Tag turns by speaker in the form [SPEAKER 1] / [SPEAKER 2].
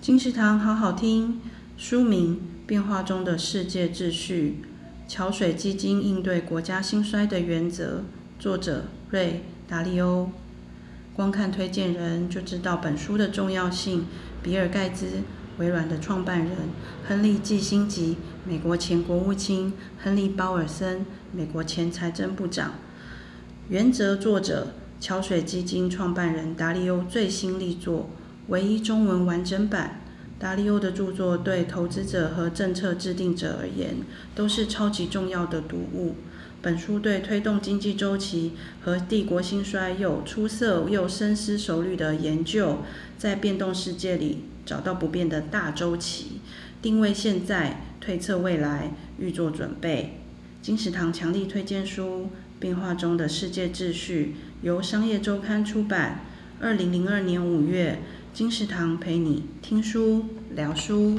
[SPEAKER 1] 金石堂好好听。书名：变化中的世界秩序。桥水基金应对国家兴衰的原则。作者：瑞·达利欧。光看推荐人就知道本书的重要性。比尔·盖茨，微软的创办人；亨利·季辛吉，美国前国务卿；亨利·鲍尔森，美国前财政部长。原则作者：桥水基金创办人达利欧最新力作，唯一中文完整版。达利欧的著作对投资者和政策制定者而言都是超级重要的读物。本书对推动经济周期和帝国兴衰有出色又深思熟虑的研究，在变动世界里找到不变的大周期，定位现在，推测未来，预做准备。金石堂强力推荐书《变化中的世界秩序》，由商业周刊出版，二零零二年五月。金石堂陪你听书聊书。